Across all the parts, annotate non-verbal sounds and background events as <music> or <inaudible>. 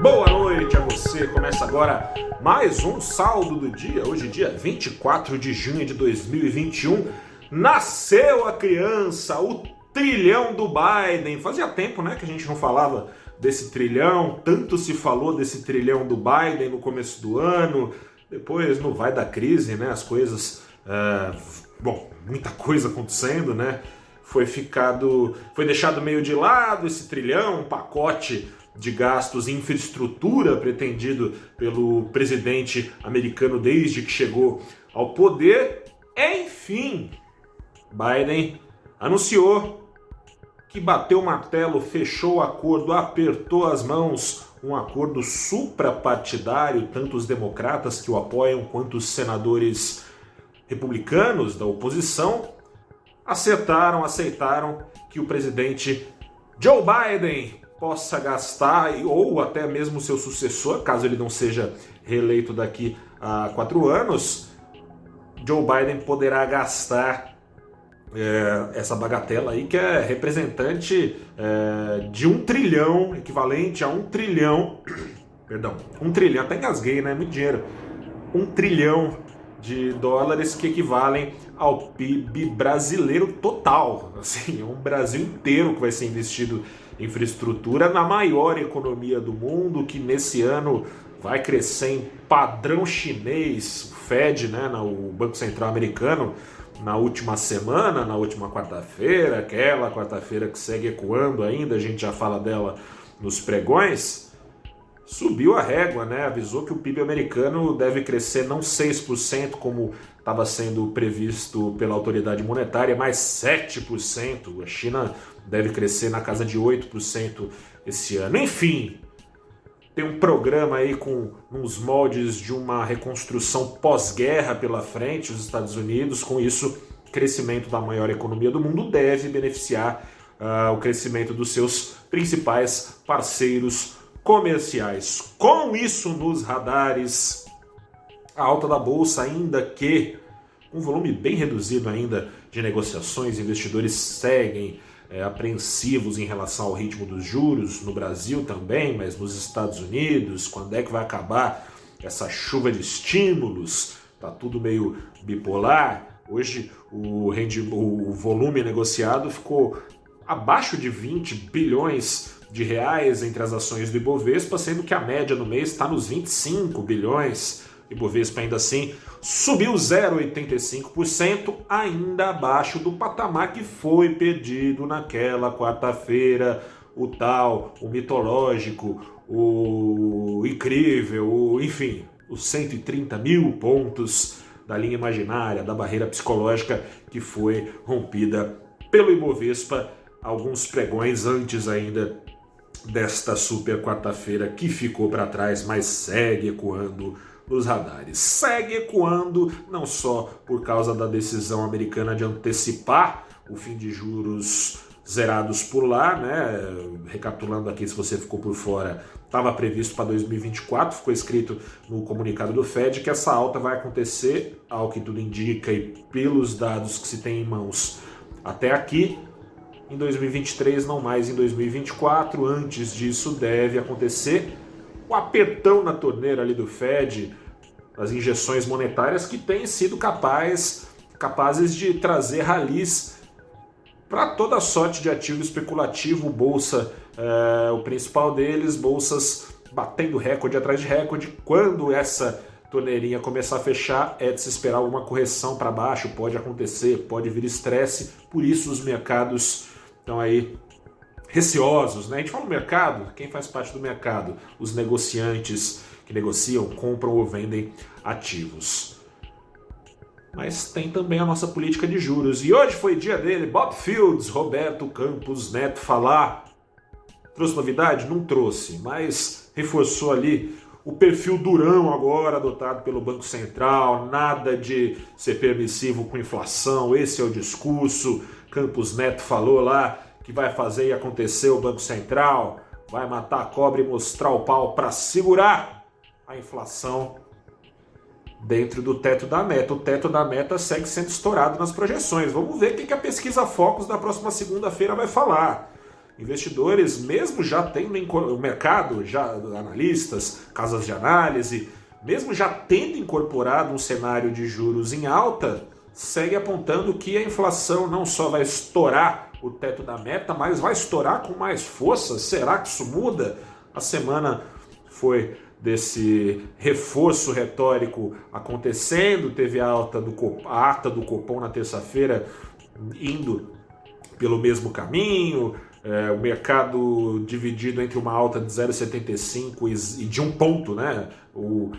Boa noite a você. Começa agora mais um saldo do dia. Hoje, dia 24 de junho de 2021. Nasceu a criança, o trilhão do Biden. Fazia tempo, né, que a gente não falava desse trilhão. Tanto se falou desse trilhão do Biden no começo do ano. Depois, no vai da crise, né, as coisas. Uh, bom, muita coisa acontecendo, né? Foi ficado, foi deixado meio de lado esse trilhão, um pacote de gastos em infraestrutura pretendido pelo presidente americano desde que chegou ao poder. Enfim, Biden anunciou que bateu o martelo, fechou o acordo, apertou as mãos, um acordo suprapartidário, tanto os democratas que o apoiam quanto os senadores republicanos da oposição acertaram, aceitaram que o presidente Joe Biden possa gastar, ou até mesmo seu sucessor, caso ele não seja reeleito daqui a quatro anos, Joe Biden poderá gastar é, essa bagatela aí, que é representante é, de um trilhão, equivalente a um trilhão, <coughs> perdão, um trilhão, até engasguei, né? Muito dinheiro. Um trilhão de dólares que equivalem ao PIB brasileiro total. <laughs> Assim, um Brasil inteiro que vai ser investido infraestrutura na maior economia do mundo, que nesse ano vai crescer em padrão chinês, o Fed, né, o Banco Central Americano, na última semana, na última quarta-feira, aquela quarta-feira que segue ecoando ainda, a gente já fala dela nos pregões, subiu a régua, né? Avisou que o PIB americano deve crescer não 6%, como estava sendo previsto pela autoridade monetária, mas 7%. A China deve crescer na casa de 8% esse ano. Enfim, tem um programa aí com uns moldes de uma reconstrução pós-guerra pela frente, os Estados Unidos, com isso, crescimento da maior economia do mundo deve beneficiar uh, o crescimento dos seus principais parceiros comerciais. Com isso nos radares, a alta da bolsa, ainda que um volume bem reduzido ainda de negociações, investidores seguem é, apreensivos em relação ao ritmo dos juros no Brasil também, mas nos Estados Unidos, quando é que vai acabar essa chuva de estímulos? Tá tudo meio bipolar. Hoje o, o volume negociado ficou abaixo de 20 bilhões de reais entre as ações do Ibovespa, sendo que a média no mês está nos 25 bilhões. Ibovespa ainda assim subiu 0,85%, ainda abaixo do patamar que foi perdido naquela quarta-feira. O tal, o mitológico, o incrível, o, enfim, os 130 mil pontos da linha imaginária, da barreira psicológica que foi rompida pelo Ibovespa alguns pregões antes ainda desta super quarta-feira que ficou para trás, mas segue ecoando nos radares. Segue ecoando não só por causa da decisão americana de antecipar o fim de juros zerados por lá, né? Recapitulando aqui, se você ficou por fora, estava previsto para 2024, ficou escrito no comunicado do Fed que essa alta vai acontecer, ao que tudo indica e pelos dados que se tem em mãos até aqui, em 2023, não mais em 2024. Antes disso, deve acontecer o apertão na torneira ali do Fed, as injeções monetárias que têm sido capaz, capazes de trazer ralis para toda sorte de ativo especulativo, bolsa, é, o principal deles, bolsas batendo recorde atrás de recorde. Quando essa torneirinha começar a fechar, é de se esperar alguma correção para baixo, pode acontecer, pode vir estresse, por isso os mercados estão aí receosos, né? A gente fala mercado, quem faz parte do mercado? Os negociantes que negociam, compram ou vendem ativos. Mas tem também a nossa política de juros. E hoje foi dia dele, Bob Fields, Roberto Campos Neto falar. Trouxe novidade? Não trouxe, mas reforçou ali o perfil durão agora adotado pelo Banco Central, nada de ser permissivo com inflação, esse é o discurso. Campos Neto falou lá que vai fazer e acontecer o Banco Central, vai matar a cobra e mostrar o pau para segurar a inflação dentro do teto da meta. O teto da meta segue sendo estourado nas projeções. Vamos ver o que a pesquisa Focus da próxima segunda-feira vai falar. investidores, mesmo já tendo o mercado, já analistas, casas de análise, mesmo já tendo incorporado um cenário de juros em alta, segue apontando que a inflação não só vai estourar o teto da meta, mas vai estourar com mais força. Será que isso muda? A semana foi desse reforço retórico acontecendo, teve a alta do ata do Copom na terça-feira indo pelo mesmo caminho, é, o mercado dividido entre uma alta de 0,75 e, de um ponto, né? O,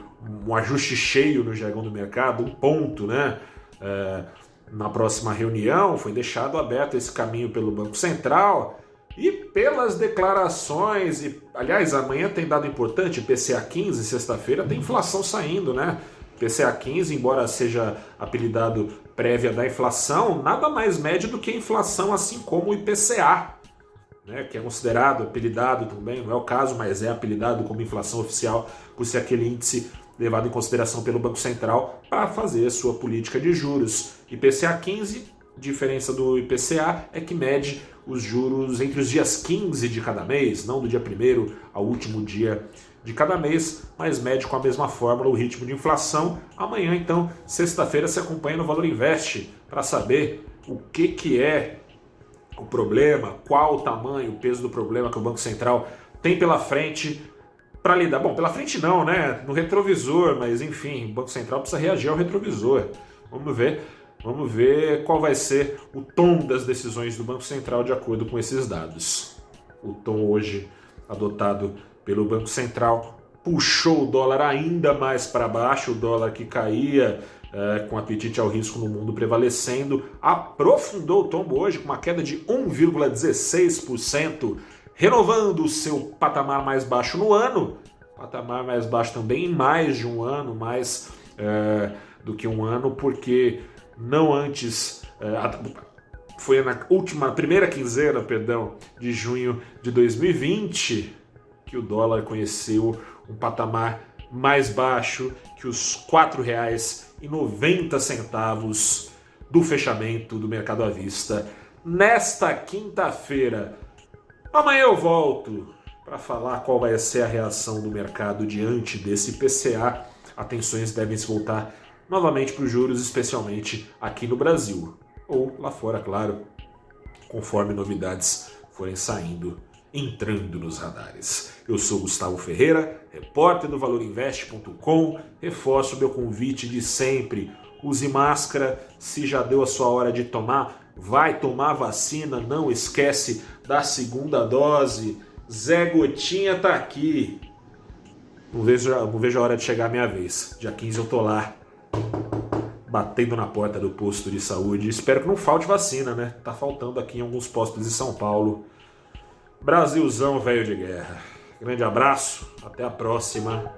um ajuste cheio no jargão do mercado, um ponto, né? É, na próxima reunião foi deixado aberto esse caminho pelo Banco Central e pelas declarações, e aliás, amanhã tem dado importante, PCA 15, sexta-feira, tem inflação saindo, né? PCA 15, embora seja apelidado prévia da inflação, nada mais mede do que a inflação, assim como o IPCA, né, que é considerado, apelidado também, não é o caso, mas é apelidado como inflação oficial por ser aquele índice levado em consideração pelo Banco Central para fazer a sua política de juros. IPCA 15, diferença do IPCA é que mede os juros entre os dias 15 de cada mês, não do dia 1 ao último dia de cada mês, mas mede com a mesma fórmula o ritmo de inflação. Amanhã, então, sexta-feira, se acompanha no Valor Invest para saber o que, que é o problema, qual o tamanho, o peso do problema que o Banco Central tem pela frente para lidar. Bom, pela frente não, né? No retrovisor, mas enfim, o Banco Central precisa reagir ao retrovisor. Vamos ver, vamos ver qual vai ser o tom das decisões do Banco Central de acordo com esses dados. O tom hoje adotado pelo Banco Central puxou o dólar ainda mais para baixo, o dólar que caía é, com apetite ao risco no mundo prevalecendo, aprofundou o tombo hoje com uma queda de 1,16%, renovando o seu patamar mais baixo no ano, patamar mais baixo também em mais de um ano, mais é, do que um ano, porque não antes. É, foi na última, primeira quinzena, perdão, de junho de 2020 que o dólar conheceu um patamar mais baixo que os R$ 4,90 do fechamento do mercado à vista nesta quinta-feira. Amanhã eu volto para falar qual vai ser a reação do mercado diante desse PCA. Atenções devem se voltar novamente para os juros, especialmente aqui no Brasil. Ou lá fora, claro, conforme novidades forem saindo entrando nos radares. Eu sou Gustavo Ferreira, repórter do ValorInvest.com. Reforço meu convite de sempre. Use máscara, se já deu a sua hora de tomar, vai tomar vacina, não esquece da segunda dose. Zé Gotinha tá aqui. Não vejo, não vejo a hora de chegar a minha vez. Dia 15 eu tô lá, batendo na porta do posto de saúde. Espero que não falte vacina, né? Tá faltando aqui em alguns postos de São Paulo. Brasilzão velho de guerra. Grande abraço, até a próxima.